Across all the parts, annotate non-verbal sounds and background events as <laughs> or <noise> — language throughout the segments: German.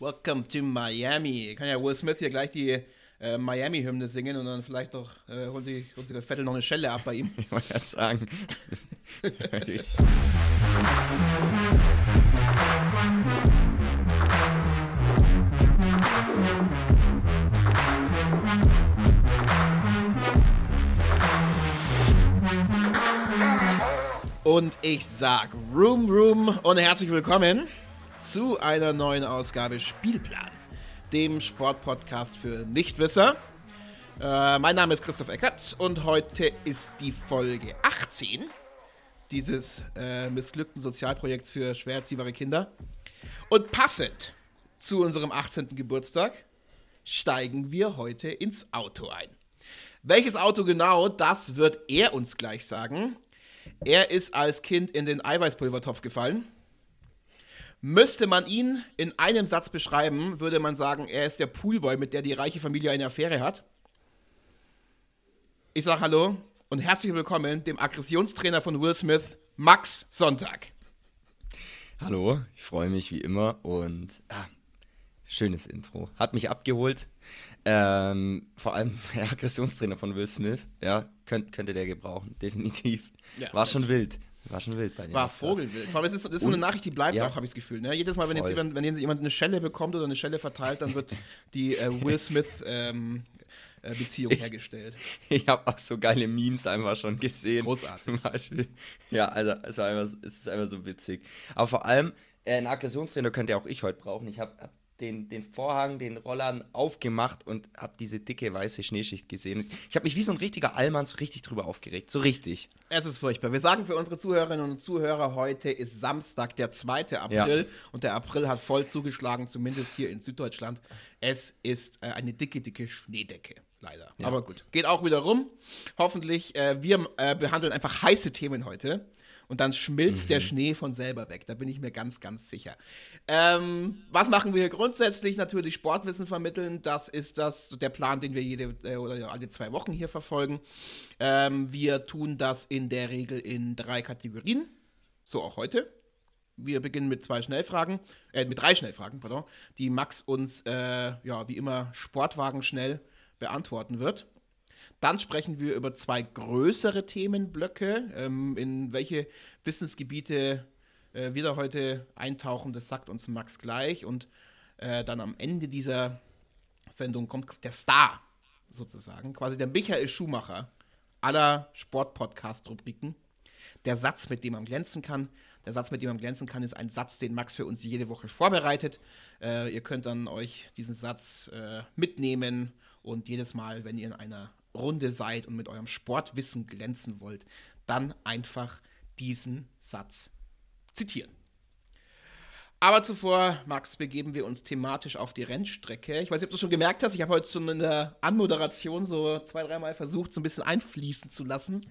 Welcome to Miami. Kann ja Will Smith hier gleich die äh, Miami-Hymne singen und dann vielleicht doch äh, holen, sie, sie Vettel noch eine Schelle ab bei ihm. <laughs> Ich wollte gerade sagen. Und ich sag Room Room und herzlich willkommen zu einer neuen Ausgabe Spielplan, dem Sportpodcast für Nichtwisser. Äh, mein Name ist Christoph Eckert und heute ist die Folge 18 dieses äh, missglückten Sozialprojekts für schwer erziehbare Kinder. Und passend zu unserem 18. Geburtstag steigen wir heute ins Auto ein. Welches Auto genau, das wird er uns gleich sagen. Er ist als Kind in den Eiweißpulvertopf gefallen. Müsste man ihn in einem Satz beschreiben, würde man sagen, er ist der Poolboy, mit der die reiche Familie eine Affäre hat. Ich sage Hallo und herzlich willkommen dem Aggressionstrainer von Will Smith, Max Sonntag. Hallo, ich freue mich wie immer und ah, schönes Intro. Hat mich abgeholt. Ähm, vor allem <laughs> der Aggressionstrainer von Will Smith, ja, könnt, könnte der gebrauchen, definitiv. Ja, War schon wild. War schon wild bei dir. War Vogelwild. Vor allem, das ist, das ist so eine Nachricht, die bleibt ja, auch, habe ich das Gefühl. Ne? Jedes Mal, wenn jetzt, jemand, wenn jemand eine Schelle bekommt oder eine Schelle verteilt, dann wird die äh, Will <laughs> Smith ähm, äh, Beziehung ich, hergestellt. Ich habe auch so geile Memes einfach schon gesehen. Großartig. Zum Beispiel. Ja, also es, war einfach, es ist einfach so witzig. Aber vor allem, äh, einen Aggressionstrainer könnte auch ich heute brauchen. Ich habe hab den, den Vorhang, den Rollern aufgemacht und habe diese dicke weiße Schneeschicht gesehen. Ich habe mich wie so ein richtiger Allmann so richtig drüber aufgeregt. So richtig. Es ist furchtbar. Wir sagen für unsere Zuhörerinnen und Zuhörer, heute ist Samstag, der 2. April. Ja. Und der April hat voll zugeschlagen, zumindest hier in Süddeutschland. Es ist äh, eine dicke, dicke Schneedecke. Leider. Ja. Aber gut. Geht auch wieder rum. Hoffentlich. Äh, wir äh, behandeln einfach heiße Themen heute und dann schmilzt mhm. der Schnee von selber weg. Da bin ich mir ganz, ganz sicher. Ähm, was machen wir hier grundsätzlich? Natürlich Sportwissen vermitteln. Das ist das, der Plan, den wir jede äh, oder alle zwei Wochen hier verfolgen. Ähm, wir tun das in der Regel in drei Kategorien. So auch heute. Wir beginnen mit zwei Schnellfragen, äh, mit drei Schnellfragen, pardon, die Max uns, äh, ja, wie immer, Sportwagen schnell beantworten wird. Dann sprechen wir über zwei größere Themenblöcke. Ähm, in welche Wissensgebiete äh, wir da heute eintauchen, das sagt uns Max gleich. Und äh, dann am Ende dieser Sendung kommt der Star sozusagen, quasi der Michael Schumacher aller Sportpodcast-Rubriken. Der Satz, mit dem man glänzen kann. Der Satz, mit dem man glänzen kann, ist ein Satz, den Max für uns jede Woche vorbereitet. Äh, ihr könnt dann euch diesen Satz äh, mitnehmen und jedes Mal, wenn ihr in einer Runde seid und mit eurem Sportwissen glänzen wollt, dann einfach diesen Satz zitieren. Aber zuvor, Max, begeben wir uns thematisch auf die Rennstrecke. Ich weiß nicht, ob du schon gemerkt hast, ich habe heute schon in der Anmoderation so zwei, dreimal versucht, so ein bisschen einfließen zu lassen,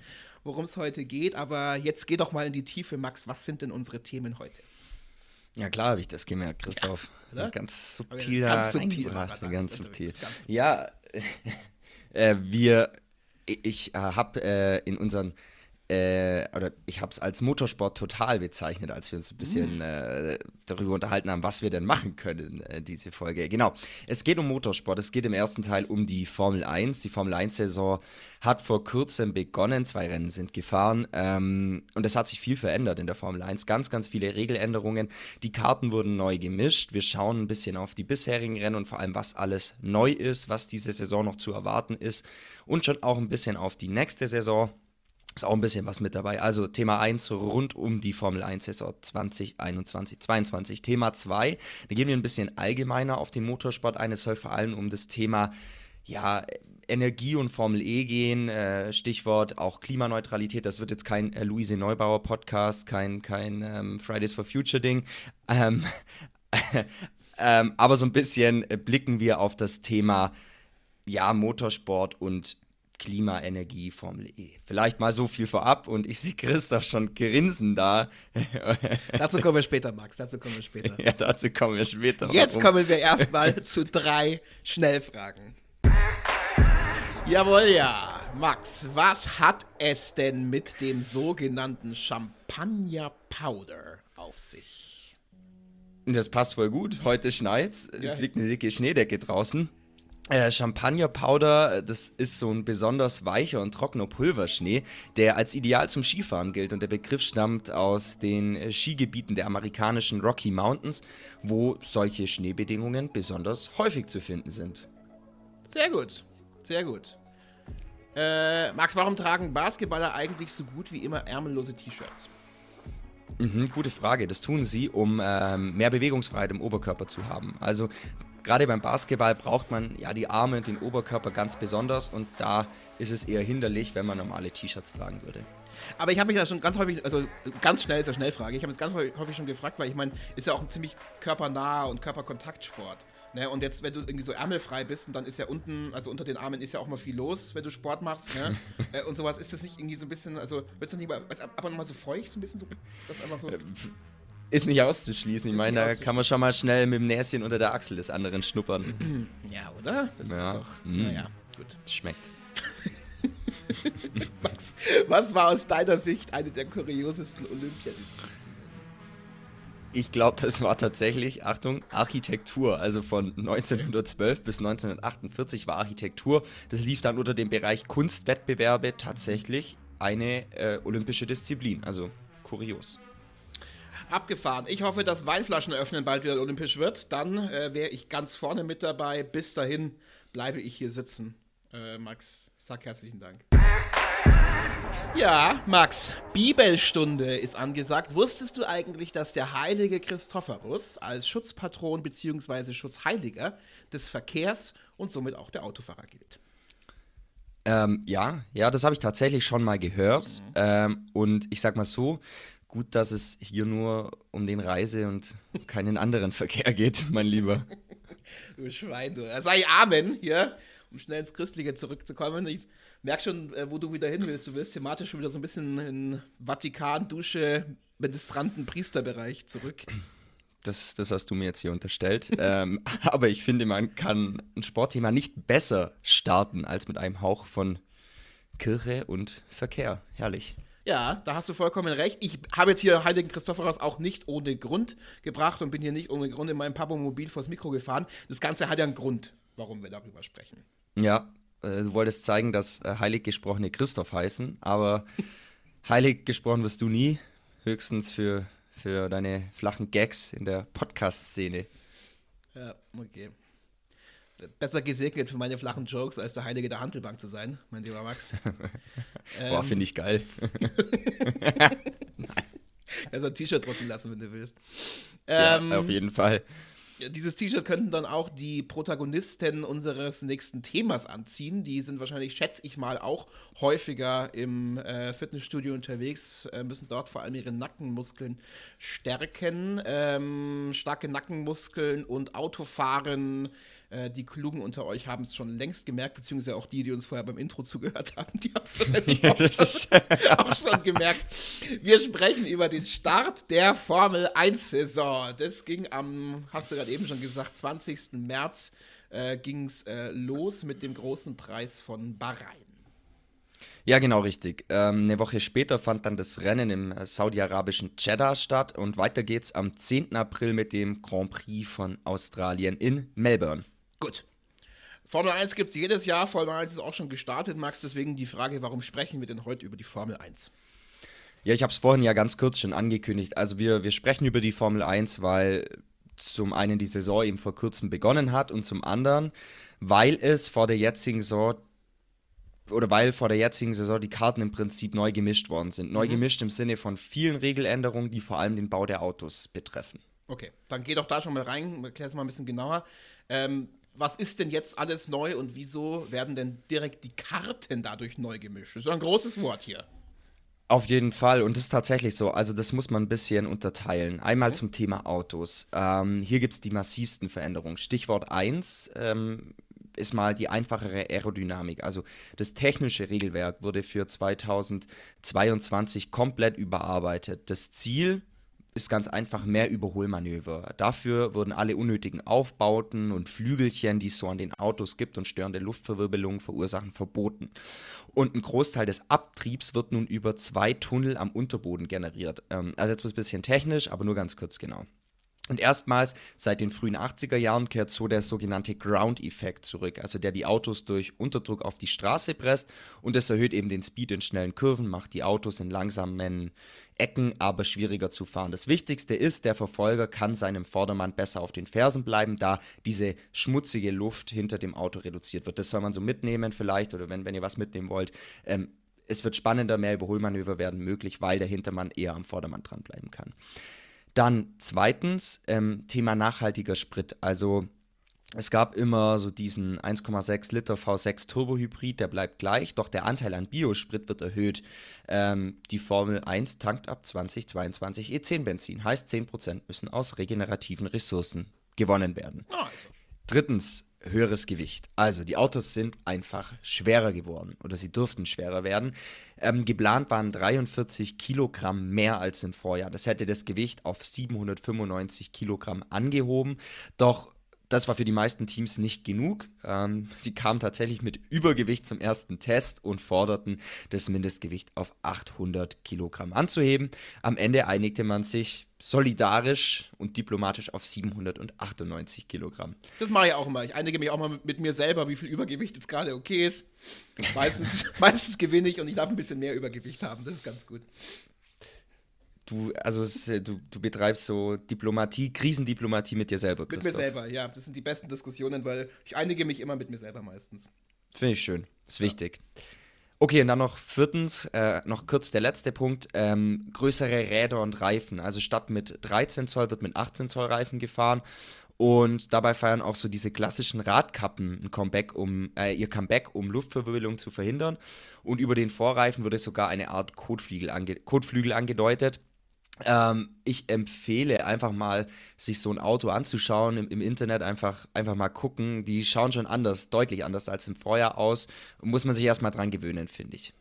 worum es heute geht. Aber jetzt geh doch mal in die Tiefe, Max. Was sind denn unsere Themen heute? Ja, klar habe ich das gemerkt, Christoph. Ja, ganz subtil. Ganz subtil. Ganz subtil. Ja, <laughs> wir, ich äh, habe äh, in unseren äh, oder ich habe es als Motorsport total bezeichnet, als wir uns ein bisschen mm. äh, darüber unterhalten haben, was wir denn machen können, äh, diese Folge. Genau, es geht um Motorsport. Es geht im ersten Teil um die Formel 1. Die Formel 1-Saison hat vor kurzem begonnen. Zwei Rennen sind gefahren ähm, und es hat sich viel verändert in der Formel 1. Ganz, ganz viele Regeländerungen. Die Karten wurden neu gemischt. Wir schauen ein bisschen auf die bisherigen Rennen und vor allem, was alles neu ist, was diese Saison noch zu erwarten ist und schon auch ein bisschen auf die nächste Saison. Ist auch ein bisschen was mit dabei. Also Thema 1 rund um die Formel 1 Saison 2021, 22. Thema 2, da gehen wir ein bisschen allgemeiner auf den Motorsport ein. Es soll vor allem um das Thema ja, Energie und Formel E gehen, äh, Stichwort auch Klimaneutralität. Das wird jetzt kein äh, Luise Neubauer Podcast, kein, kein ähm, Fridays for Future Ding. Ähm, <laughs> ähm, aber so ein bisschen blicken wir auf das Thema ja, Motorsport und Klimaenergie Formel E. Vielleicht mal so viel vorab und ich sehe Christoph schon grinsen da. <laughs> dazu kommen wir später, Max, dazu kommen wir später. Ja, dazu kommen wir später. Jetzt warum? kommen wir erstmal <laughs> zu drei Schnellfragen. Jawohl, ja. Max, was hat es denn mit dem sogenannten Champagner Powder auf sich? Das passt voll gut. Heute schneit's. Ja. Es liegt eine dicke Schneedecke draußen. Äh, Champagner-Powder, das ist so ein besonders weicher und trockener Pulverschnee, der als ideal zum Skifahren gilt. Und der Begriff stammt aus den Skigebieten der amerikanischen Rocky Mountains, wo solche Schneebedingungen besonders häufig zu finden sind. Sehr gut, sehr gut. Äh, Max, warum tragen Basketballer eigentlich so gut wie immer ärmellose T-Shirts? Mhm, gute Frage. Das tun sie, um ähm, mehr Bewegungsfreiheit im Oberkörper zu haben. Also gerade beim Basketball braucht man ja die Arme und den Oberkörper ganz besonders und da ist es eher hinderlich, wenn man normale T-Shirts tragen würde. Aber ich habe mich ja schon ganz häufig, also ganz schnell ist ja Schnellfrage, ich habe es ganz häufig schon gefragt, weil ich meine, ist ja auch ein ziemlich körpernaher und Körperkontaktsport. Ne? Und jetzt, wenn du irgendwie so ärmelfrei bist und dann ist ja unten, also unter den Armen ist ja auch mal viel los, wenn du Sport machst. Ne? <laughs> äh, und sowas ist das nicht irgendwie so ein bisschen, also wird es nicht mal, aber nochmal so feucht, so ein bisschen so, das einfach so. Ist nicht auszuschließen. Ich meine, da kann man schon mal schnell mit dem Näschen unter der Achsel des anderen schnuppern. <clears throat> Ja, oder? Das ja. ist doch. Mm. Naja, gut. Schmeckt. <laughs> Max, was war aus deiner Sicht eine der kuriosesten Olympiadisziplinen? Ich glaube, das war tatsächlich, Achtung, Architektur. Also von 1912 bis 1948 war Architektur. Das lief dann unter dem Bereich Kunstwettbewerbe tatsächlich eine äh, olympische Disziplin. Also kurios. Abgefahren. Ich hoffe, dass Weinflaschen öffnen bald wieder olympisch wird. Dann äh, wäre ich ganz vorne mit dabei. Bis dahin bleibe ich hier sitzen. Äh, Max, sag herzlichen Dank. Ja, Max, Bibelstunde ist angesagt. Wusstest du eigentlich, dass der heilige Christophorus als Schutzpatron bzw. Schutzheiliger des Verkehrs und somit auch der Autofahrer gilt? Ähm, ja, ja, das habe ich tatsächlich schon mal gehört. Mhm. Ähm, und ich sag mal so, gut, dass es hier nur um den Reise- und keinen anderen Verkehr geht, mein Lieber. <laughs> du Schwein, du. Sei Amen hier, um schnell ins Christliche zurückzukommen. Ich merke schon, äh, wo du wieder hin willst. Du willst thematisch schon wieder so ein bisschen in Vatikan, Dusche, Ministranten, Priesterbereich zurück. Das, das hast du mir jetzt hier unterstellt. <laughs> ähm, aber ich finde, man kann ein Sportthema nicht besser starten als mit einem Hauch von Kirche und Verkehr. Herrlich. Ja, da hast du vollkommen recht. Ich habe jetzt hier Heiligen Christophorus auch nicht ohne Grund gebracht und bin hier nicht ohne Grund in meinem Papomobil vors Mikro gefahren. Das Ganze hat ja einen Grund, warum wir darüber sprechen. Ja, äh, du wolltest zeigen, dass äh, heilig gesprochene Christoph heißen, aber <laughs> heilig gesprochen wirst du nie, höchstens für, für deine flachen Gags in der Podcast-Szene. Ja, okay. Besser gesegnet für meine flachen Jokes, als der Heilige der Handelbank zu sein, mein lieber Max. <laughs> Boah, ähm, finde ich geil. <laughs> Also ein T-Shirt drucken lassen, wenn du willst. Ähm, ja, auf jeden Fall dieses T-Shirt könnten dann auch die Protagonisten unseres nächsten Themas anziehen. Die sind wahrscheinlich, schätze ich mal, auch häufiger im äh, Fitnessstudio unterwegs, äh, müssen dort vor allem ihre Nackenmuskeln stärken. Ähm, starke Nackenmuskeln und Autofahren äh, die Klugen unter euch haben es schon längst gemerkt, beziehungsweise auch die, die uns vorher beim Intro zugehört haben, die haben es auch, <laughs> <laughs> auch schon gemerkt. Wir sprechen über den Start der Formel 1-Saison. Das ging am, hast du gerade eben schon gesagt, 20. März äh, ging es äh, los mit dem großen Preis von Bahrain. Ja, genau richtig. Ähm, eine Woche später fand dann das Rennen im saudi-arabischen Jeddah statt und weiter geht's am 10. April mit dem Grand Prix von Australien in Melbourne. Gut. Formel 1 gibt es jedes Jahr. Formel 1 ist auch schon gestartet, Max. Deswegen die Frage, warum sprechen wir denn heute über die Formel 1? Ja, ich habe es vorhin ja ganz kurz schon angekündigt. Also wir, wir sprechen über die Formel 1, weil zum einen die Saison eben vor kurzem begonnen hat und zum anderen, weil es vor der jetzigen Saison oder weil vor der jetzigen Saison die Karten im Prinzip neu gemischt worden sind. Neu mhm. gemischt im Sinne von vielen Regeländerungen, die vor allem den Bau der Autos betreffen. Okay, dann geh doch da schon mal rein, erklär es mal ein bisschen genauer. Ähm, was ist denn jetzt alles neu und wieso werden denn direkt die Karten dadurch neu gemischt? Das ist ein großes Wort hier. Auf jeden Fall. Und das ist tatsächlich so. Also, das muss man ein bisschen unterteilen. Einmal okay. zum Thema Autos. Ähm, hier gibt es die massivsten Veränderungen. Stichwort 1 ähm, ist mal die einfachere Aerodynamik. Also, das technische Regelwerk wurde für 2022 komplett überarbeitet. Das Ziel ist ganz einfach mehr Überholmanöver. Dafür wurden alle unnötigen Aufbauten und Flügelchen, die es so an den Autos gibt und störende Luftverwirbelungen verursachen, verboten. Und ein Großteil des Abtriebs wird nun über zwei Tunnel am Unterboden generiert. Ähm, also jetzt ein bisschen technisch, aber nur ganz kurz genau. Und erstmals seit den frühen 80er Jahren kehrt so der sogenannte Ground-Effekt zurück, also der die Autos durch Unterdruck auf die Straße presst und das erhöht eben den Speed in schnellen Kurven, macht die Autos in langsamen Ecken aber schwieriger zu fahren. Das Wichtigste ist, der Verfolger kann seinem Vordermann besser auf den Fersen bleiben, da diese schmutzige Luft hinter dem Auto reduziert wird. Das soll man so mitnehmen vielleicht oder wenn, wenn ihr was mitnehmen wollt. Ähm, es wird spannender, mehr Überholmanöver werden möglich, weil der Hintermann eher am Vordermann dranbleiben kann. Dann zweitens ähm, Thema nachhaltiger Sprit. Also es gab immer so diesen 1,6 Liter V6 Turbohybrid, der bleibt gleich, doch der Anteil an Biosprit wird erhöht. Ähm, die Formel 1 tankt ab 2022 E10 Benzin, heißt 10% müssen aus regenerativen Ressourcen gewonnen werden. Also. Drittens, höheres Gewicht. Also die Autos sind einfach schwerer geworden oder sie durften schwerer werden. Ähm, geplant waren 43 Kilogramm mehr als im Vorjahr. Das hätte das Gewicht auf 795 Kilogramm angehoben. Doch das war für die meisten Teams nicht genug. Ähm, sie kamen tatsächlich mit Übergewicht zum ersten Test und forderten, das Mindestgewicht auf 800 Kilogramm anzuheben. Am Ende einigte man sich solidarisch und diplomatisch auf 798 Kilogramm. Das mache ich auch immer. Ich einige mich auch mal mit, mit mir selber, wie viel Übergewicht jetzt gerade okay ist. Meistens, <laughs> meistens gewinne ich und ich darf ein bisschen mehr Übergewicht haben. Das ist ganz gut du, also ist, du, du betreibst so Diplomatie, Krisendiplomatie mit dir selber. Christoph. Mit mir selber, ja. Das sind die besten Diskussionen, weil ich einige mich immer mit mir selber meistens. Finde ich schön. Ist ja. wichtig. Okay, und dann noch viertens, äh, noch kurz der letzte Punkt, ähm, größere Räder und Reifen. Also statt mit 13 Zoll wird mit 18 Zoll Reifen gefahren. Und dabei feiern auch so diese klassischen Radkappen ein Comeback, um äh, ihr Comeback, um Luftverwirbelung zu verhindern. Und über den Vorreifen wurde sogar eine Art Kotflügel, ange Kotflügel angedeutet. Ähm, ich empfehle einfach mal, sich so ein Auto anzuschauen im, im, Internet, einfach, einfach mal gucken. Die schauen schon anders, deutlich anders als im Vorjahr aus. Muss man sich erstmal dran gewöhnen, finde ich.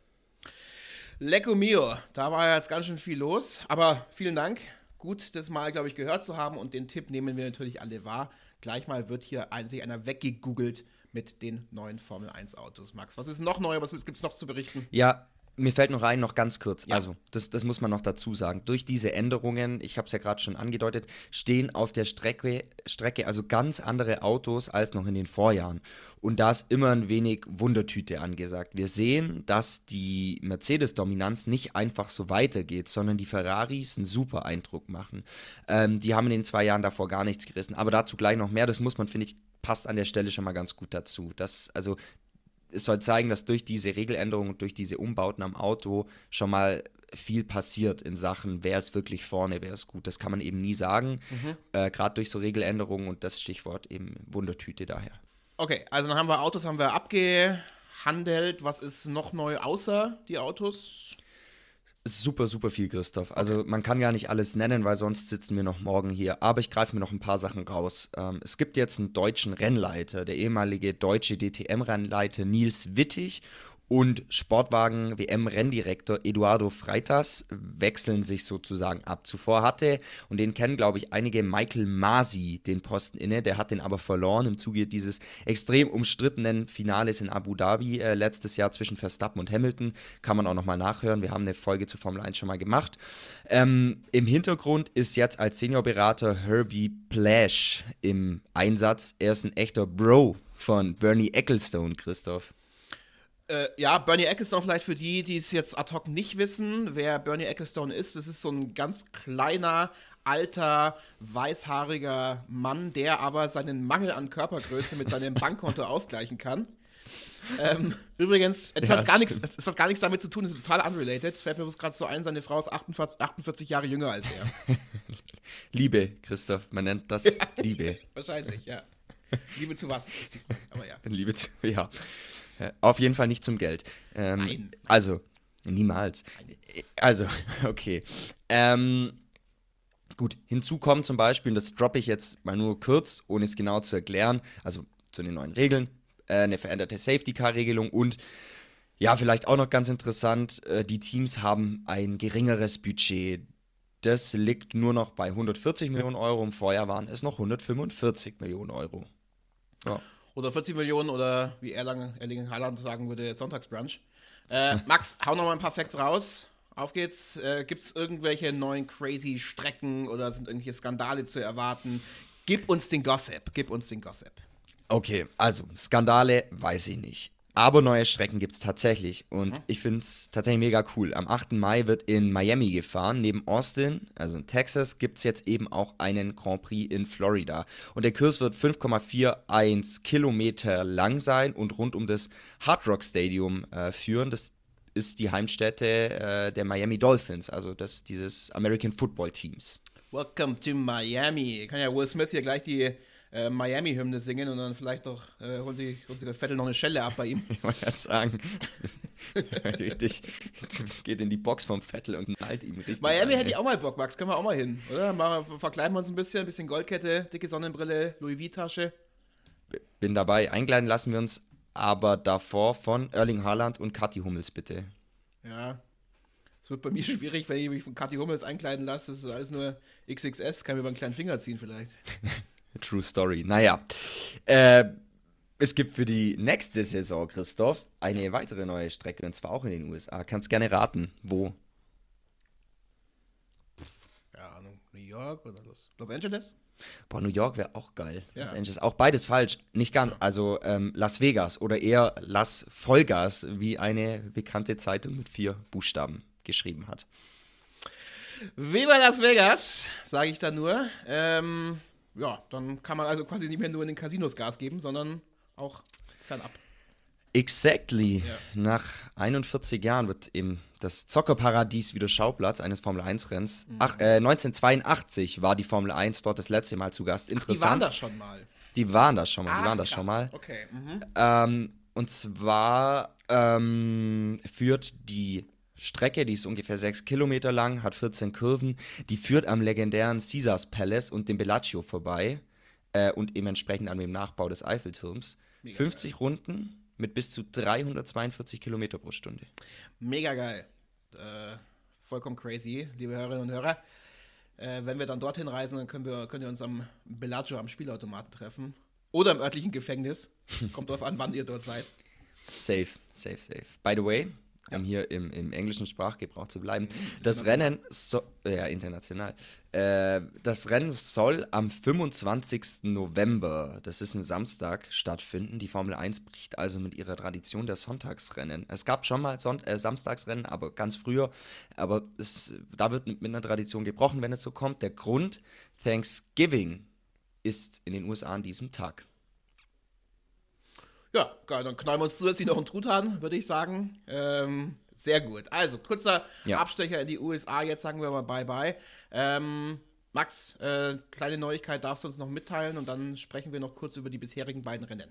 Lecco mio, da war ja jetzt ganz schön viel los. Aber vielen Dank. Gut, das mal, glaube ich, gehört zu haben. Und den Tipp nehmen wir natürlich alle wahr. Gleich mal wird hier ein, sich einer weggegoogelt mit den neuen Formel 1 Autos. Max, was ist noch neu? Was gibt es noch zu berichten? Ja, mir fällt noch ein, noch ganz kurz. Ja. Also, das, das muss man noch dazu sagen. Durch diese Änderungen, ich habe es ja gerade schon angedeutet, stehen auf der Strecke, Strecke also ganz andere Autos als noch in den Vorjahren. Und da ist immer ein wenig Wundertüte angesagt. Wir sehen, dass die Mercedes-Dominanz nicht einfach so weitergeht, sondern die Ferraris einen super Eindruck machen. Ähm, die haben in den zwei Jahren davor gar nichts gerissen. Aber dazu gleich noch mehr. Das muss man, finde ich, passt an der Stelle schon mal ganz gut dazu. Das, also es soll zeigen, dass durch diese Regeländerungen und durch diese Umbauten am Auto schon mal viel passiert in Sachen, wer ist wirklich vorne, wer ist gut. Das kann man eben nie sagen, mhm. äh, gerade durch so Regeländerungen und das Stichwort eben Wundertüte daher. Okay, also dann haben wir Autos haben wir abgehandelt. Was ist noch neu außer die Autos? Super, super viel, Christoph. Also man kann gar nicht alles nennen, weil sonst sitzen wir noch morgen hier. Aber ich greife mir noch ein paar Sachen raus. Ähm, es gibt jetzt einen deutschen Rennleiter, der ehemalige deutsche DTM-Rennleiter Nils Wittig und Sportwagen-WM-Renndirektor Eduardo Freitas wechseln sich sozusagen ab. Zuvor hatte, und den kennen glaube ich einige, Michael Masi den Posten inne, der hat den aber verloren im Zuge dieses extrem umstrittenen Finales in Abu Dhabi äh, letztes Jahr zwischen Verstappen und Hamilton. Kann man auch nochmal nachhören, wir haben eine Folge zur Formel 1 schon mal gemacht. Ähm, Im Hintergrund ist jetzt als Seniorberater Herbie Plash im Einsatz. Er ist ein echter Bro von Bernie Ecclestone, Christoph. Äh, ja, Bernie Ecclestone vielleicht für die, die es jetzt ad hoc nicht wissen, wer Bernie Ecclestone ist. Das ist so ein ganz kleiner, alter, weißhaariger Mann, der aber seinen Mangel an Körpergröße mit seinem <laughs> Bankkonto ausgleichen kann. Ähm, übrigens, es, ja, hat gar nichts, es hat gar nichts damit zu tun, es ist total unrelated. Es fällt mir gerade so ein, seine Frau ist 48, 48 Jahre jünger als er. <laughs> Liebe, Christoph, man nennt das <laughs> Liebe. Wahrscheinlich, ja. Liebe zu was ist die Frage, aber ja. Liebe zu, ja. Auf jeden Fall nicht zum Geld. Ähm, nein. Also, niemals. Also, <laughs> okay. Ähm, gut, hinzu kommt zum Beispiel, und das droppe ich jetzt mal nur kurz, ohne es genau zu erklären, also zu den neuen Regeln, äh, eine veränderte Safety-Car-Regelung und ja, vielleicht auch noch ganz interessant, äh, die Teams haben ein geringeres Budget. Das liegt nur noch bei 140 Millionen Euro. Im Vorjahr waren es noch 145 Millionen Euro. Ja oder 40 Millionen oder wie Erlangen, Erlingen Haaland sagen würde, Sonntagsbrunch. Äh, <laughs> Max, hau noch mal ein paar Facts raus auf geht's. Äh, Gibt es irgendwelche neuen crazy Strecken oder sind irgendwelche Skandale zu erwarten? Gib uns den Gossip. Gib uns den Gossip. Okay, also Skandale weiß ich nicht. Aber neue Strecken gibt es tatsächlich und mhm. ich finde es tatsächlich mega cool. Am 8. Mai wird in Miami gefahren. Neben Austin, also in Texas, gibt es jetzt eben auch einen Grand Prix in Florida. Und der Kurs wird 5,41 Kilometer lang sein und rund um das Hard Rock Stadium äh, führen. Das ist die Heimstätte äh, der Miami Dolphins, also das, dieses American Football Teams. Welcome to Miami. Kann ja Will Smith hier gleich die äh, Miami-Hymne singen und dann vielleicht doch äh, holen, sie, holen sie der Vettel noch eine Schelle ab bei ihm. <laughs> Ich wollte gerade sagen, <laughs> richtig, geht in die Box vom Vettel und halt ihm richtig. Miami an, hätte ich auch mal Bock, Max, können wir auch mal hin, oder? Mal, verkleiden wir uns ein bisschen, ein bisschen Goldkette, dicke Sonnenbrille, Louis V-Tasche. Bin dabei, eingeladen lassen wir uns aber davor von Erling Haaland und Kathi Hummels bitte. Ja, es wird bei mir <laughs> schwierig, wenn ich mich von Kathi Hummels einkleiden lasse. Das ist alles nur XXS, kann mir über einen kleinen Finger ziehen vielleicht. True Story. Naja. Äh, es gibt für die nächste Saison, Christoph, eine weitere neue Strecke und zwar auch in den USA. Kannst gerne raten, wo? Ja, Ahnung, New York oder Los, Los Angeles? Boah, New York wäre auch geil. Ja. Los Angeles. Auch beides falsch. Nicht ganz. Also ähm, Las Vegas oder eher Las Vollgas, wie eine bekannte Zeitung mit vier Buchstaben geschrieben hat. Viva Las Vegas, sage ich da nur. Ähm, ja, dann kann man also quasi nicht mehr nur in den Casinos Gas geben, sondern auch fernab. Exactly. Ja. Nach 41 Jahren wird eben das Zockerparadies wieder Schauplatz eines Formel-1-Renns. Mhm. äh, 1982 war die Formel 1 dort das letzte Mal zu Gast. Interessant. Ach, die waren da schon mal. Die waren da schon mal. Ach, die waren da schon mal. Okay. Mhm. Ähm, und zwar ähm, führt die Strecke, die ist ungefähr 6 Kilometer lang, hat 14 Kurven. Die führt am legendären Caesars Palace und dem Bellagio vorbei äh, und eben entsprechend an dem Nachbau des Eiffelturms. Mega 50 geil. Runden mit bis zu 342 Kilometer pro Stunde. Mega geil. Äh, vollkommen crazy, liebe Hörerinnen und Hörer. Äh, wenn wir dann dorthin reisen, dann können wir, können wir uns am Bellagio am Spielautomaten treffen. Oder im örtlichen Gefängnis. <laughs> Kommt drauf an, wann ihr dort seid. Safe, safe, safe. By the way, um hier im, im englischen Sprachgebrauch zu bleiben. Mhm. Das Rennen, so, ja, international. Äh, das Rennen soll am 25. November, das ist ein Samstag, stattfinden. Die Formel 1 bricht also mit ihrer Tradition der Sonntagsrennen. Es gab schon mal Son äh, Samstagsrennen, aber ganz früher. Aber es, da wird mit, mit einer Tradition gebrochen, wenn es so kommt. Der Grund, Thanksgiving, ist in den USA an diesem Tag. Ja, geil, dann knallen wir uns zusätzlich noch einen Truthahn, würde ich sagen. Ähm, sehr gut. Also, kurzer ja. Abstecher in die USA. Jetzt sagen wir mal Bye-bye. Ähm, Max, äh, kleine Neuigkeit darfst du uns noch mitteilen und dann sprechen wir noch kurz über die bisherigen beiden Rennen.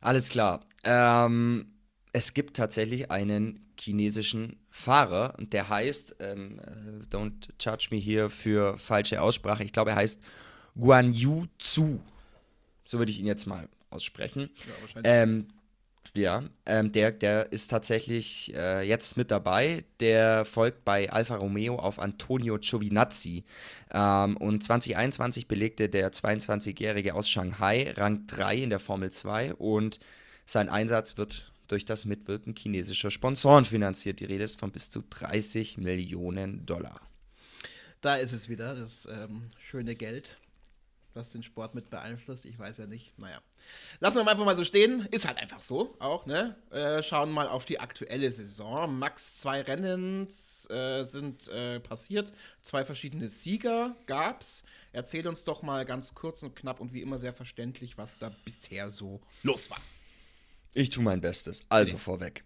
Alles klar. Ähm, es gibt tatsächlich einen chinesischen Fahrer und der heißt, ähm, äh, don't judge me hier für falsche Aussprache, ich glaube, er heißt Guan Yu Zhu. So würde ich ihn jetzt mal aussprechen. Ja, wahrscheinlich. Ähm, ja, ähm, der, der ist tatsächlich äh, jetzt mit dabei. Der folgt bei Alfa Romeo auf Antonio Giovinazzi. Ähm, und 2021 belegte der 22-Jährige aus Shanghai Rang 3 in der Formel 2 und sein Einsatz wird durch das Mitwirken chinesischer Sponsoren finanziert. Die Rede ist von bis zu 30 Millionen Dollar. Da ist es wieder, das ähm, schöne Geld was den Sport mit beeinflusst. Ich weiß ja nicht. Naja. Lassen wir einfach mal so stehen. Ist halt einfach so auch, ne? Äh, schauen mal auf die aktuelle Saison. Max, zwei Rennen äh, sind äh, passiert. Zwei verschiedene Sieger gab's. Erzähl uns doch mal ganz kurz und knapp und wie immer sehr verständlich, was da bisher so los war. Ich tue mein Bestes. Also okay. vorweg.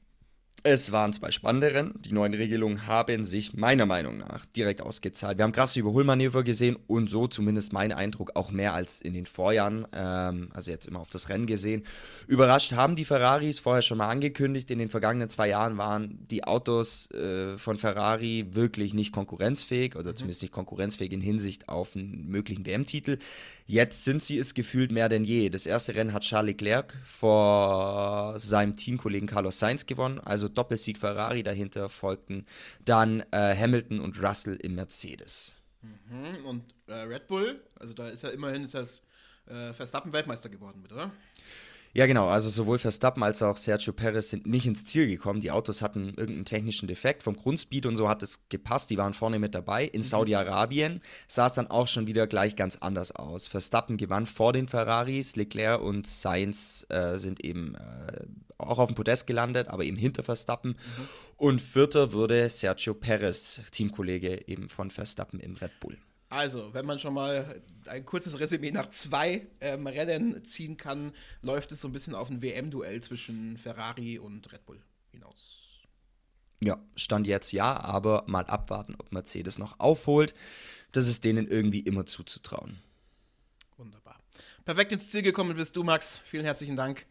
Es waren zwei spannende Rennen. Die neuen Regelungen haben sich meiner Meinung nach direkt ausgezahlt. Wir haben krasse Überholmanöver gesehen und so zumindest mein Eindruck auch mehr als in den Vorjahren, ähm, also jetzt immer auf das Rennen gesehen. Überrascht haben die Ferraris vorher schon mal angekündigt. In den vergangenen zwei Jahren waren die Autos äh, von Ferrari wirklich nicht konkurrenzfähig oder mhm. zumindest nicht konkurrenzfähig in Hinsicht auf einen möglichen WM-Titel. Jetzt sind sie es gefühlt mehr denn je. Das erste Rennen hat Charles Leclerc vor seinem Teamkollegen Carlos Sainz gewonnen, also Doppelsieg Ferrari. Dahinter folgten dann äh, Hamilton und Russell im Mercedes. Mhm. Und äh, Red Bull, also da ist ja immerhin ist das äh, Verstappen Weltmeister geworden mit, oder? Ja, genau. Also sowohl Verstappen als auch Sergio Perez sind nicht ins Ziel gekommen. Die Autos hatten irgendeinen technischen Defekt. Vom Grundspeed und so hat es gepasst. Die waren vorne mit dabei. In mhm. Saudi-Arabien sah es dann auch schon wieder gleich ganz anders aus. Verstappen gewann vor den Ferraris. Leclerc und Sainz äh, sind eben äh, auch auf dem Podest gelandet, aber eben hinter Verstappen. Mhm. Und vierter wurde Sergio Perez, Teamkollege eben von Verstappen im Red Bull. Also, wenn man schon mal ein kurzes Resümee nach zwei ähm, Rennen ziehen kann, läuft es so ein bisschen auf ein WM-Duell zwischen Ferrari und Red Bull hinaus. Ja, stand jetzt ja, aber mal abwarten, ob Mercedes noch aufholt. Das ist denen irgendwie immer zuzutrauen. Wunderbar. Perfekt ins Ziel gekommen bist du, Max. Vielen herzlichen Dank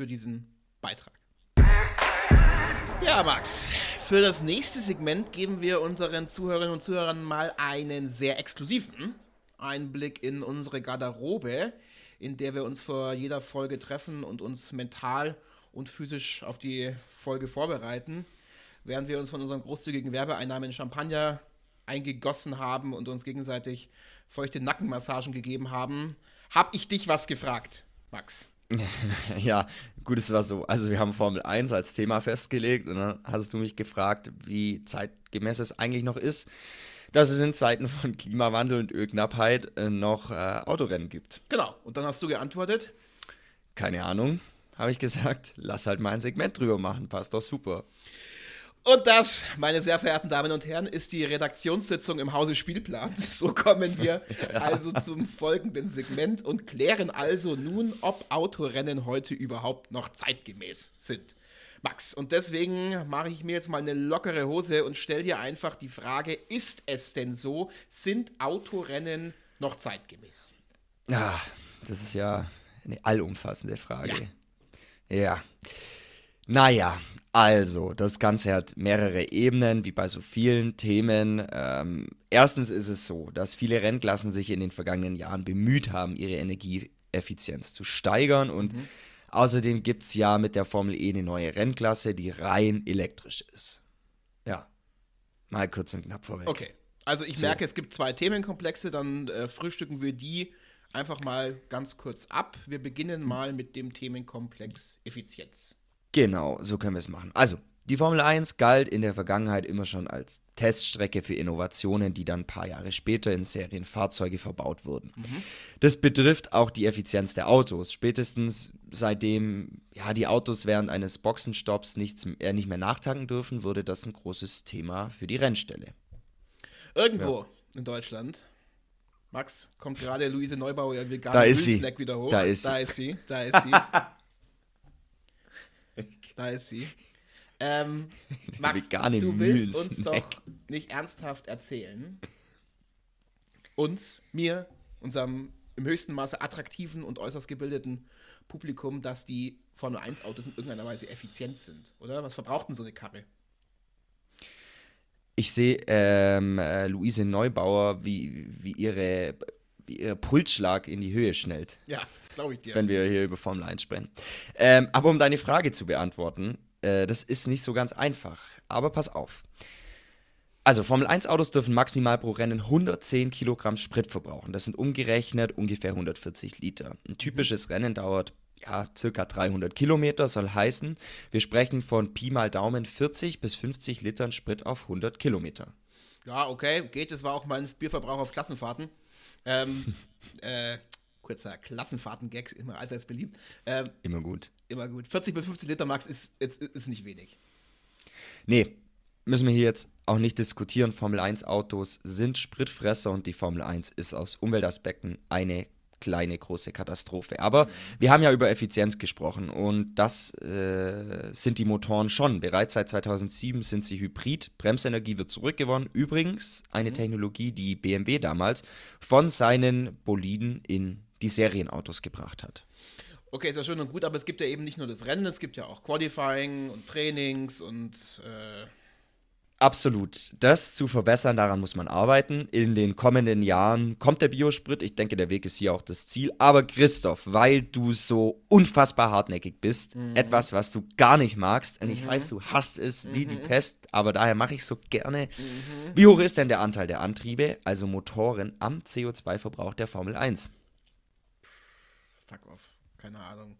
für diesen Beitrag. Ja, Max, für das nächste Segment geben wir unseren Zuhörerinnen und Zuhörern mal einen sehr exklusiven Einblick in unsere Garderobe, in der wir uns vor jeder Folge treffen und uns mental und physisch auf die Folge vorbereiten, während wir uns von unseren großzügigen Werbeeinnahmen Champagner eingegossen haben und uns gegenseitig feuchte Nackenmassagen gegeben haben, habe ich dich was gefragt, Max. <laughs> ja, gut, es war so. Also, wir haben Formel 1 als Thema festgelegt und dann hast du mich gefragt, wie zeitgemäß es eigentlich noch ist, dass es in Zeiten von Klimawandel und Ölknappheit äh, noch äh, Autorennen gibt. Genau, und dann hast du geantwortet? Keine Ahnung, habe ich gesagt. Lass halt mal ein Segment drüber machen, passt doch super. Und das, meine sehr verehrten Damen und Herren, ist die Redaktionssitzung im Hause Spielplan. <laughs> So kommen wir <laughs> ja. also zum folgenden Segment und klären also nun, ob Autorennen heute überhaupt noch zeitgemäß sind. Max, und deswegen mache ich mir jetzt mal eine lockere Hose und stelle dir einfach die Frage, ist es denn so, sind Autorennen noch zeitgemäß? Ja, das ist ja eine allumfassende Frage. Ja. ja. Naja, also, das Ganze hat mehrere Ebenen, wie bei so vielen Themen. Ähm, erstens ist es so, dass viele Rennklassen sich in den vergangenen Jahren bemüht haben, ihre Energieeffizienz zu steigern. Und mhm. außerdem gibt es ja mit der Formel E eine neue Rennklasse, die rein elektrisch ist. Ja, mal kurz und knapp vorweg. Okay, also ich so. merke, es gibt zwei Themenkomplexe, dann äh, frühstücken wir die einfach mal ganz kurz ab. Wir beginnen mal mit dem Themenkomplex Effizienz. Genau, so können wir es machen. Also, die Formel 1 galt in der Vergangenheit immer schon als Teststrecke für Innovationen, die dann ein paar Jahre später in Serienfahrzeuge verbaut wurden. Mhm. Das betrifft auch die Effizienz der Autos. Spätestens seitdem ja, die Autos während eines Boxenstopps nichts, äh, nicht mehr nachtanken dürfen, wurde das ein großes Thema für die Rennstelle. Irgendwo ja. in Deutschland Max, kommt gerade Luise Neubauer ihr veganen da sie. wieder hoch. Da ist da sie. Ist sie. Da ist sie. <laughs> Da ist sie. Ähm, <laughs> Max, du willst uns doch nicht ernsthaft erzählen, uns, mir, unserem im höchsten Maße attraktiven und äußerst gebildeten Publikum, dass die Formel 1 Autos in irgendeiner Weise effizient sind, oder? Was verbraucht denn so eine Karre? Ich sehe ähm, äh, Luise Neubauer, wie, wie, ihre, wie ihr Pulsschlag in die Höhe schnellt. Ja, glaube ich dir. Wenn wir hier über Formel 1 sprechen. Ähm, aber um deine Frage zu beantworten, äh, das ist nicht so ganz einfach. Aber pass auf. Also Formel 1 Autos dürfen maximal pro Rennen 110 Kilogramm Sprit verbrauchen. Das sind umgerechnet ungefähr 140 Liter. Ein typisches Rennen dauert ja circa 300 Kilometer, soll heißen, wir sprechen von Pi mal Daumen 40 bis 50 Litern Sprit auf 100 Kilometer. Ja, okay, geht. Das war auch mein Bierverbrauch auf Klassenfahrten. Ähm, <laughs> äh, kurzer Klassenfahrten-Gag, immer allseits beliebt. Ähm, immer gut. Immer gut. 40 bis 50 Liter Max ist, ist, ist nicht wenig. Nee, müssen wir hier jetzt auch nicht diskutieren. Formel 1 Autos sind Spritfresser und die Formel 1 ist aus Umweltaspekten eine kleine große Katastrophe. Aber wir haben ja über Effizienz gesprochen und das äh, sind die Motoren schon. Bereits seit 2007 sind sie hybrid. Bremsenergie wird zurückgewonnen. Übrigens eine mhm. Technologie, die BMW damals von seinen Boliden in die Serienautos gebracht hat. Okay, ist ja schön und gut, aber es gibt ja eben nicht nur das Rennen, es gibt ja auch Qualifying und Trainings und äh Absolut. Das zu verbessern, daran muss man arbeiten. In den kommenden Jahren kommt der Biosprit. Ich denke, der Weg ist hier auch das Ziel. Aber Christoph, weil du so unfassbar hartnäckig bist, mhm. etwas, was du gar nicht magst, und mhm. ich weiß, du hast es wie die mhm. Pest, aber daher mache ich es so gerne. Mhm. Wie hoch ist denn der Anteil der Antriebe, also Motoren, am CO2-Verbrauch der Formel 1? Fuck off. keine Ahnung.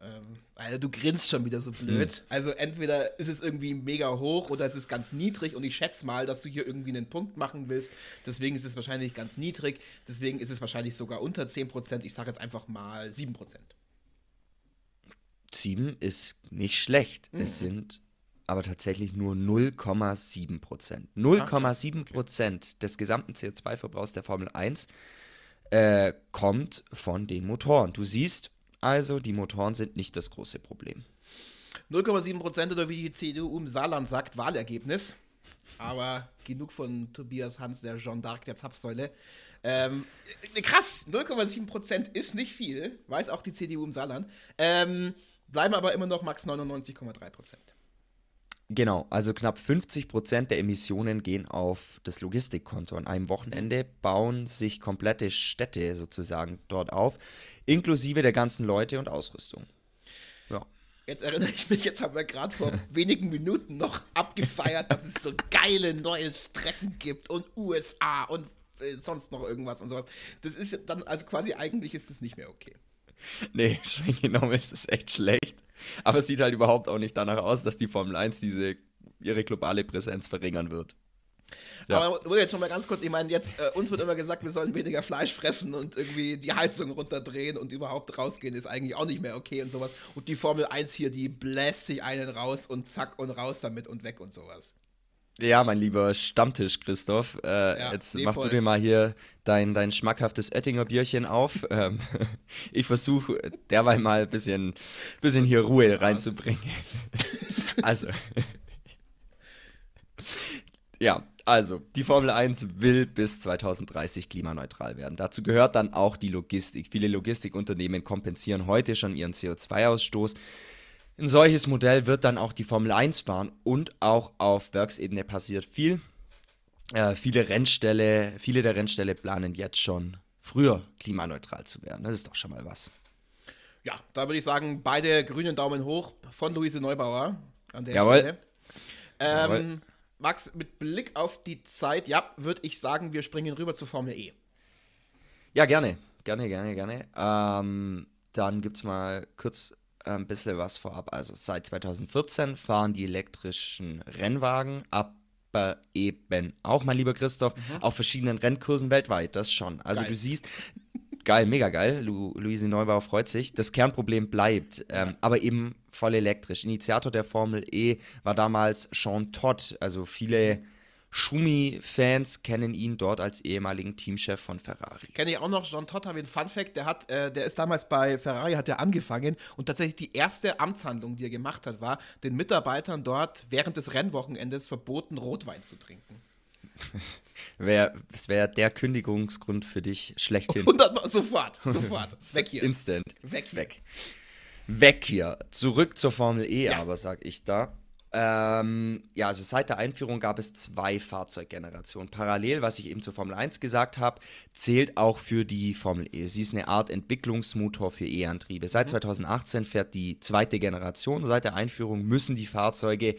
Ähm, also du grinst schon wieder so blöd. Hm. Also entweder ist es irgendwie mega hoch oder es ist ganz niedrig und ich schätze mal, dass du hier irgendwie einen Punkt machen willst. Deswegen ist es wahrscheinlich ganz niedrig. Deswegen ist es wahrscheinlich sogar unter 10%. Ich sage jetzt einfach mal 7%. 7 ist nicht schlecht. Mhm. Es sind aber tatsächlich nur 0,7 Prozent. 0,7 Prozent okay. des gesamten CO2-Verbrauchs der Formel 1 äh, kommt von den Motoren. Du siehst, also, die Motoren sind nicht das große Problem. 0,7 Prozent oder wie die CDU im Saarland sagt, Wahlergebnis. Aber genug von Tobias Hans, der Jean d'Arc der Zapfsäule. Ähm, äh, krass, 0,7 Prozent ist nicht viel, weiß auch die CDU im Saarland. Ähm, bleiben aber immer noch max 99,3 Prozent. Genau, also knapp 50 Prozent der Emissionen gehen auf das Logistikkonto. An einem Wochenende bauen sich komplette Städte sozusagen dort auf, inklusive der ganzen Leute und Ausrüstung. Ja. Jetzt erinnere ich mich, jetzt haben wir gerade vor <laughs> wenigen Minuten noch abgefeiert, dass es so geile neue Strecken gibt und USA und äh, sonst noch irgendwas und sowas. Das ist dann, also quasi eigentlich ist das nicht mehr okay. Nee, <laughs> streng genommen ist es echt schlecht. Aber es sieht halt überhaupt auch nicht danach aus, dass die Formel 1 diese, ihre globale Präsenz verringern wird. Ja. Aber jetzt schon mal ganz kurz, ich meine, jetzt, äh, uns wird immer gesagt, wir sollen weniger Fleisch fressen und irgendwie die Heizung runterdrehen und überhaupt rausgehen ist eigentlich auch nicht mehr okay und sowas. Und die Formel 1 hier, die bläst sich einen raus und zack und raus damit und weg und sowas. Ja, mein lieber Stammtisch, Christoph. Äh, ja, jetzt nee, mach voll. du dir mal hier dein, dein schmackhaftes Oettinger Bierchen auf. <laughs> Ähm, <laughs> ich versuche derweil mal ein bisschen, bisschen hier Ruhe reinzubringen. <laughs> also. ja, also, die Formel 1 will bis 2030 klimaneutral werden. Dazu gehört dann auch die Logistik. Viele Logistikunternehmen kompensieren heute schon ihren CO2-Ausstoß. Ein solches Modell wird dann auch die Formel 1 fahren und auch auf Werksebene passiert viel. Äh, viele Rennställe, viele der Rennställe planen jetzt schon früher klimaneutral zu werden. Das ist doch schon mal was. Ja, da würde ich sagen, beide grünen Daumen hoch von Luise Neubauer an der Jawohl. Stelle. Ähm, Jawohl. Max, mit Blick auf die Zeit, ja, würde ich sagen, wir springen rüber zur Formel E. Ja, gerne. Gerne, gerne, gerne. Ähm, dann gibt es mal kurz ein bisschen was vorab. Also seit 2014 fahren die elektrischen Rennwagen, aber eben auch, mein lieber Christoph, mhm. auf verschiedenen Rennkursen weltweit. Das schon. Also geil. du siehst, geil, mega geil. Lu Luise Neubauer freut sich. Das Kernproblem bleibt, ähm, aber eben voll elektrisch. Initiator der Formel E war damals Sean Todd. Also viele Schumi-Fans kennen ihn dort als ehemaligen Teamchef von Ferrari. Kenne ich auch noch, John Todd, habe ich einen Fun-Fact, der, hat, äh, der ist damals bei Ferrari, hat er angefangen und tatsächlich die erste Amtshandlung, die er gemacht hat, war, den Mitarbeitern dort während des Rennwochenendes verboten, Rotwein zu trinken. <laughs> Das wäre wär der Kündigungsgrund für dich schlechthin. <laughs> 100 Mal, sofort, <laughs> sofort. Weg hier. Instant. Weg hier. Weg. Weg hier. Zurück zur Formel E, ja. aber sag ich da. Ähm, ja, also seit der Einführung gab es zwei Fahrzeuggenerationen. Parallel, was ich eben zur Formel 1 gesagt habe, zählt auch für die Formel E. Sie ist eine Art Entwicklungsmotor für E-Antriebe. Seit 2018 mhm. fährt die zweite Generation. Seit der Einführung müssen die Fahrzeuge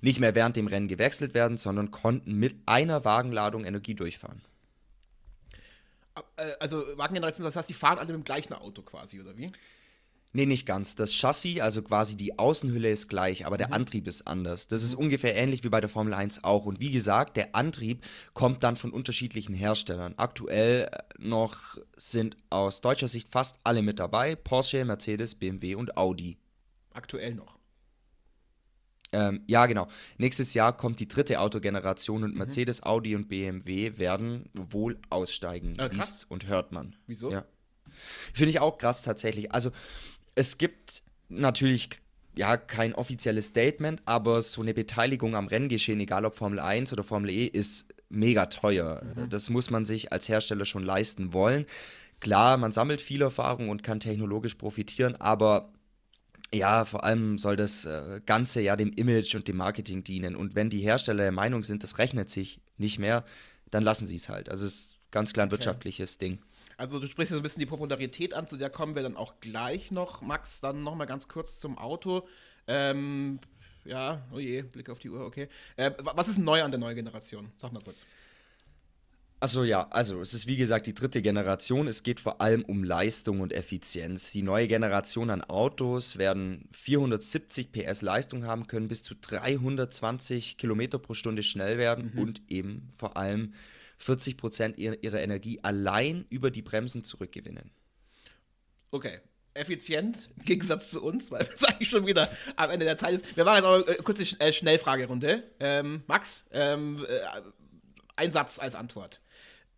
nicht mehr während dem Rennen gewechselt werden, sondern konnten mit einer Wagenladung Energie durchfahren. Äh, also Wagengeneration, das heißt, die fahren alle mit dem gleichen Auto quasi, oder wie? Nee, nicht ganz. Das Chassis, also quasi die Außenhülle ist gleich, aber der mhm. Antrieb ist anders. Das ist mhm. ungefähr ähnlich wie bei der Formel 1 auch. Und wie gesagt, der Antrieb kommt dann von unterschiedlichen Herstellern. Aktuell äh, noch sind aus deutscher Sicht fast alle mit dabei: Porsche, Mercedes, BMW und Audi. Aktuell noch. Ähm, ja, genau. Nächstes Jahr kommt die dritte Autogeneration und mhm. Mercedes, Audi und BMW werden wohl aussteigen. Äh, liest und hört man. Wieso? Ja. Finde ich auch krass tatsächlich. Also es gibt natürlich ja kein offizielles Statement, aber so eine Beteiligung am Renngeschehen, egal ob Formel 1 oder Formel E, ist mega teuer. Mhm. Das muss man sich als Hersteller schon leisten wollen. Klar, man sammelt viel Erfahrung und kann technologisch profitieren, aber ja, vor allem soll das äh, Ganze ja dem Image und dem Marketing dienen. Und wenn die Hersteller der Meinung sind, das rechnet sich nicht mehr, dann lassen sie es halt. Also es ist ganz klar ein okay. wirtschaftliches Ding. Also du sprichst ja so ein bisschen die Popularität an, zu der kommen wir dann auch gleich noch. Max, dann noch mal ganz kurz zum Auto. Ähm, ja, oh je, Blick auf die Uhr, okay. Äh, was ist neu an der neuen Generation? Sag mal kurz. Also ja, also es ist wie gesagt die dritte Generation. Es geht vor allem um Leistung und Effizienz. Die neue Generation an Autos werden 470 PS Leistung haben können, bis zu 320 Kilometer pro Stunde schnell werden mhm. und eben vor allem 40 Prozent ihrer Energie allein über die Bremsen zurückgewinnen. Okay, effizient im Gegensatz zu uns, weil es <laughs> eigentlich schon wieder am Ende der Zeit ist. Wir machen jetzt aber eine kurze äh, Schnellfragerunde. Ähm, Max, ähm, äh, ein Satz als Antwort.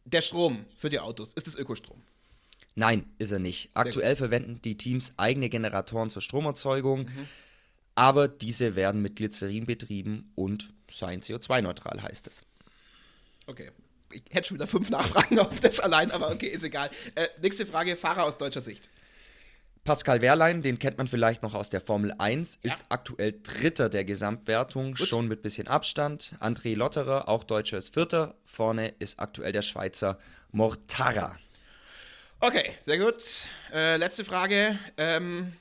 Der Strom für die Autos, ist es Ökostrom? Nein, ist er nicht. Aktuell verwenden die Teams eigene Generatoren zur Stromerzeugung, mhm. aber diese werden mit Glycerin betrieben und seien CO2-neutral, heißt es. Okay. Ich hätte schon wieder fünf Nachfragen auf das allein, aber okay, ist egal. Äh, nächste Frage: Fahrer aus deutscher Sicht. Pascal Wehrlein, den kennt man vielleicht noch aus der Formel 1, ja. ist aktuell Dritter der Gesamtwertung, Gut. schon mit bisschen Abstand. André Lotterer, auch Deutscher, ist Vierter. Vorne ist aktuell der Schweizer Mortara. Okay, sehr gut. Äh, letzte Frage. Ähm,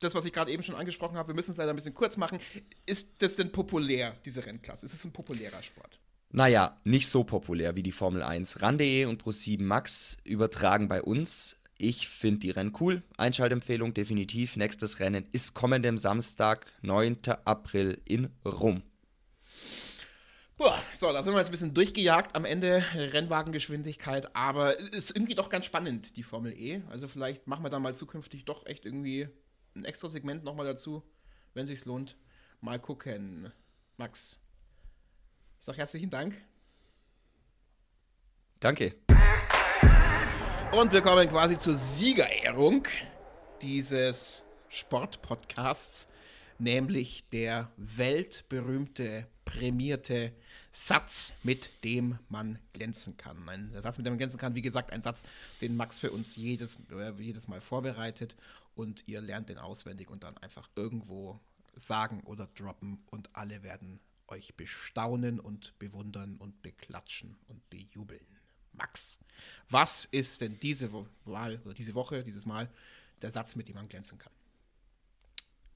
das, was ich gerade eben schon angesprochen habe, wir müssen es leider ein bisschen kurz machen. Ist das denn populär, diese Rennklasse? Ist es ein populärer Sport? Naja, nicht so populär wie die Formel 1. RAN.de und Pro7 Max übertragen bei uns ich finde die Rennen cool. Einschaltempfehlung definitiv. Nächstes Rennen ist kommendem Samstag, 9. April in Rom. Boah, so, da sind wir jetzt ein bisschen durchgejagt am Ende, Rennwagengeschwindigkeit, aber es ist irgendwie doch ganz spannend, die Formel E. Also vielleicht machen wir da mal zukünftig doch echt irgendwie ein extra Segment nochmal dazu, wenn sich's lohnt. Mal gucken. Max, ich sag herzlichen Dank. Danke. Und wir kommen quasi zur Siegerehrung dieses Sportpodcasts, nämlich der weltberühmte, prämierte Satz, mit dem man glänzen kann. Ein Satz, mit dem man glänzen kann, wie gesagt, ein Satz, den Max für uns jedes, äh, jedes Mal vorbereitet und ihr lernt den auswendig und dann einfach irgendwo sagen oder droppen und alle werden euch bestaunen und bewundern und beklatschen und bejubeln. Max, was ist denn diese Wahl diese Woche, dieses Mal der Satz, mit dem man glänzen kann?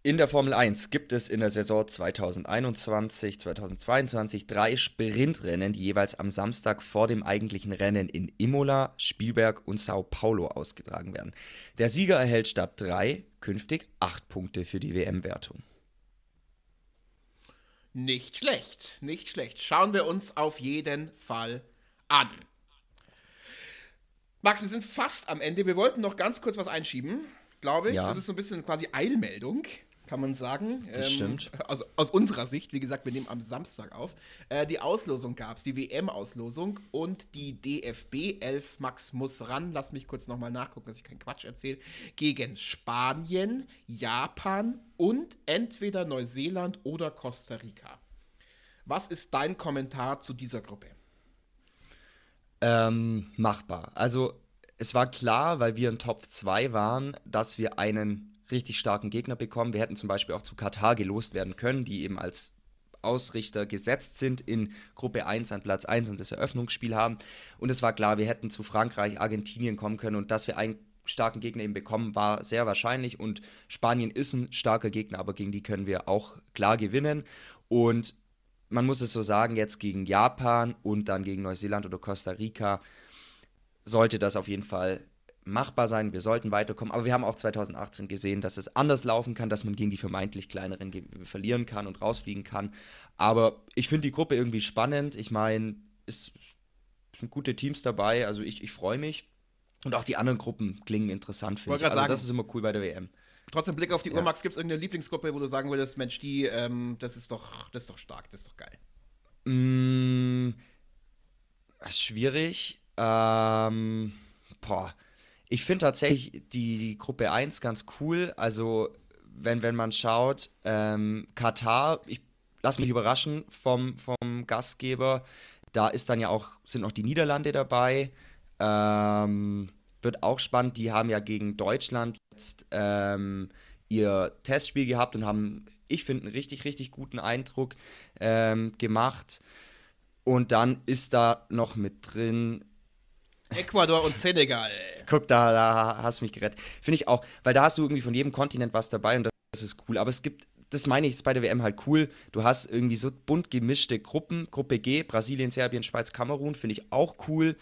In der Formel 1 gibt es in der Saison 2021, 2022 drei Sprintrennen, die jeweils am Samstag vor dem eigentlichen Rennen in Imola, Spielberg und Sao Paulo ausgetragen werden. Der Sieger erhält statt drei künftig acht Punkte für die WM-Wertung. Nicht schlecht, nicht schlecht. Schauen wir uns auf jeden Fall an. Max, wir sind fast am Ende. Wir wollten noch ganz kurz was einschieben, glaube ich. Ja. Das ist so ein bisschen quasi Eilmeldung, kann man sagen. Das ähm, stimmt. Also aus unserer Sicht, wie gesagt, wir nehmen am Samstag auf. Äh, die Auslosung gab es, die WM-Auslosung und die DFB 11 Max muss ran. Lass mich kurz nochmal nachgucken, dass ich keinen Quatsch erzähle. Gegen Spanien, Japan und entweder Neuseeland oder Costa Rica. Was ist dein Kommentar zu dieser Gruppe? Ähm, machbar. Also es war klar, weil wir in Top 2 waren, dass wir einen richtig starken Gegner bekommen. Wir hätten zum Beispiel auch zu Katar gelost werden können, die eben als Ausrichter gesetzt sind in Gruppe 1 an Platz 1 und das Eröffnungsspiel haben. Und es war klar, wir hätten zu Frankreich, Argentinien kommen können und dass wir einen starken Gegner eben bekommen, war sehr wahrscheinlich. Und Spanien ist ein starker Gegner, aber gegen die können wir auch klar gewinnen. Und man muss es so sagen, jetzt gegen Japan und dann gegen Neuseeland oder Costa Rica sollte das auf jeden Fall machbar sein. Wir sollten weiterkommen. Aber wir haben auch 2018 gesehen, dass es anders laufen kann, dass man gegen die vermeintlich kleineren verlieren kann und rausfliegen kann. Aber ich finde die Gruppe irgendwie spannend. Ich meine, es sind gute Teams dabei. Also ich, ich freue mich. Und auch die anderen Gruppen klingen interessant, finde ich. Also sagen, das ist immer cool bei der WM. Trotzdem Blick auf die ja. Uhr, Max, gibt es irgendeine Lieblingsgruppe, wo du sagen würdest, Mensch, die, ähm, das ist doch, das ist doch stark, das ist doch geil. Mm, schwierig. Ähm, boah. Ich finde tatsächlich die, die, Gruppe 1 ganz cool. Also, wenn, wenn man schaut, ähm, Katar, ich lasse mich überraschen vom, vom Gastgeber. Da ist dann ja auch, sind noch die Niederlande dabei. Ähm, wird auch spannend. Die haben ja gegen Deutschland jetzt ähm, ihr Testspiel gehabt und haben, ich finde, einen richtig, richtig guten Eindruck ähm, gemacht. Und dann ist da noch mit drin. Ecuador und Senegal. Guck, da, da hast du mich gerettet. Finde ich auch, weil da hast du irgendwie von jedem Kontinent was dabei und das ist cool. Aber es gibt das meine ich, ist bei der WM halt cool. Du hast irgendwie so bunt gemischte Gruppen. Gruppe G, Brasilien, Serbien, Schweiz, Kamerun, finde ich auch cool.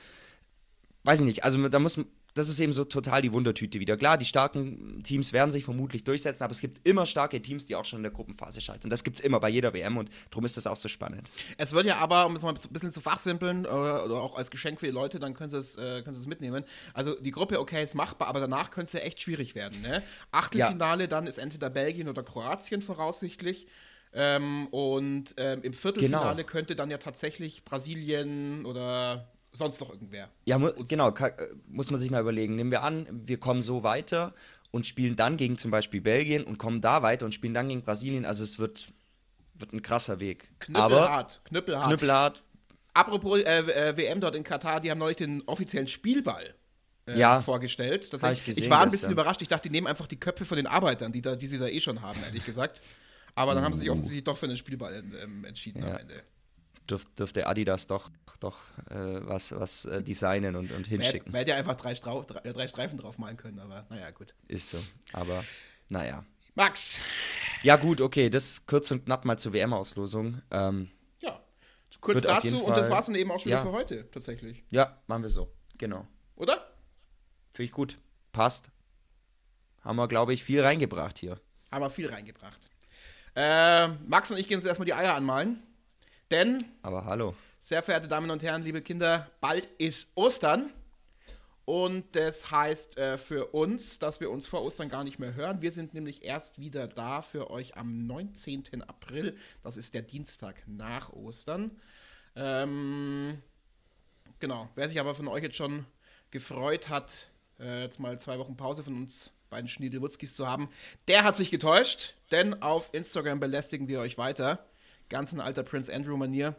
Weiß ich nicht, also da muss das ist eben so total die Wundertüte wieder. Klar, die starken Teams werden sich vermutlich durchsetzen, aber es gibt immer starke Teams, die auch schon in der Gruppenphase scheitern. Das gibt es immer bei jeder WM und darum ist das auch so spannend. Es wird ja aber, um es mal ein bisschen zu fachsimpeln oder, oder auch als Geschenk für die Leute, dann können sie es, äh, können sie es mitnehmen. Also die Gruppe, okay, ist machbar, aber danach könnte es ja echt schwierig werden. Ne? Achtelfinale, ja. dann ist entweder Belgien oder Kroatien voraussichtlich. Ähm, und ähm, im Viertelfinale genau. könnte dann ja tatsächlich Brasilien oder sonst noch irgendwer. Ja, mu genau, äh, muss man sich mal überlegen. Nehmen wir an, wir kommen so weiter und spielen dann gegen zum Beispiel Belgien und kommen da weiter und spielen dann gegen Brasilien. Also es wird, wird ein krasser Weg. Knüppelhart. knüppelhart. knüppelhart. Apropos äh, äh, WM dort in Katar, die haben neulich den offiziellen Spielball äh, ja, vorgestellt. Das ich, gesehen, ich war ein bisschen überrascht. Ich dachte, die nehmen einfach die Köpfe von den Arbeitern, die, da, die sie da eh schon haben, ehrlich gesagt. Aber dann haben sie sich uh. offensichtlich doch für den Spielball ähm, entschieden ja. am Ende dürfte Adidas doch, doch äh, was, was äh, designen und, und hinschicken. Man hätte ja einfach drei, Strau drei, drei Streifen drauf malen können, aber naja, gut. Ist so. Aber naja. Max! Ja, gut, okay, das kurz und knapp mal zur WM-Auslosung. Ähm, ja, kurz dazu und das war es dann eben auch schon ja. für heute, tatsächlich. Ja, machen wir so. Genau. Oder? Finde ich gut. Passt. Haben wir, glaube ich, viel reingebracht hier. Haben wir viel reingebracht. Äh, Max und ich gehen uns erstmal die Eier anmalen. Denn, aber hallo. Sehr verehrte Damen und Herren, liebe Kinder, bald ist Ostern. Und das heißt äh, für uns, dass wir uns vor Ostern gar nicht mehr hören. Wir sind nämlich erst wieder da für euch am 19. April. Das ist der Dienstag nach Ostern. Ähm, genau. Wer sich aber von euch jetzt schon gefreut hat, äh, jetzt mal zwei Wochen Pause von uns beiden Schniedelwutzkis zu haben, der hat sich getäuscht. Denn auf Instagram belästigen wir euch weiter ganz in alter Prince Andrew-Manier.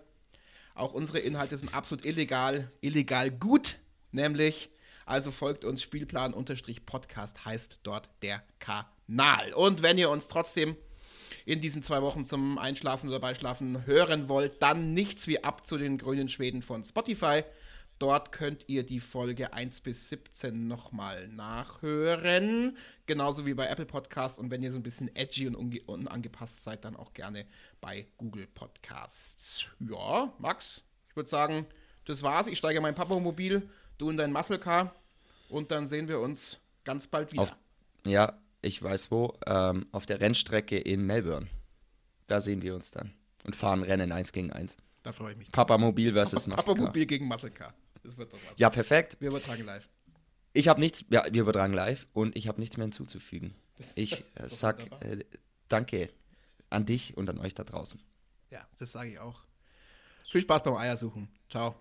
Auch unsere Inhalte sind absolut illegal, illegal gut, nämlich, also folgt uns Spielplan-Podcast heißt dort der Kanal. Und wenn ihr uns trotzdem in diesen zwei Wochen zum Einschlafen oder Beischlafen hören wollt, dann nichts wie ab zu den grünen Schweden von Spotify. Dort könnt ihr die Folge 1 bis 17 nochmal nachhören. Genauso wie bei Apple Podcast. Und wenn ihr so ein bisschen edgy und unangepasst seid, dann auch gerne bei Google Podcasts. Ja, Max, ich würde sagen, das war's. Ich steige in mein Papamobil, du in dein Muscle Car. Und dann sehen wir uns ganz bald wieder. Auf, ja, ich weiß wo. Ähm, auf der Rennstrecke in Melbourne. Da sehen wir uns dann. Und fahren Rennen 1 gegen 1. Da freue ich mich. Papamobil versus Muscle Car. Papamobil gegen Muscle Car. Das wird doch was. Ja, perfekt. Wir übertragen live. Ich habe nichts, ja, wir übertragen live und ich habe nichts mehr hinzuzufügen. ich <laughs> äh, sag äh, danke an dich und an euch da draußen. Ja, das sage ich auch. Viel Spaß beim Eiersuchen. Ciao.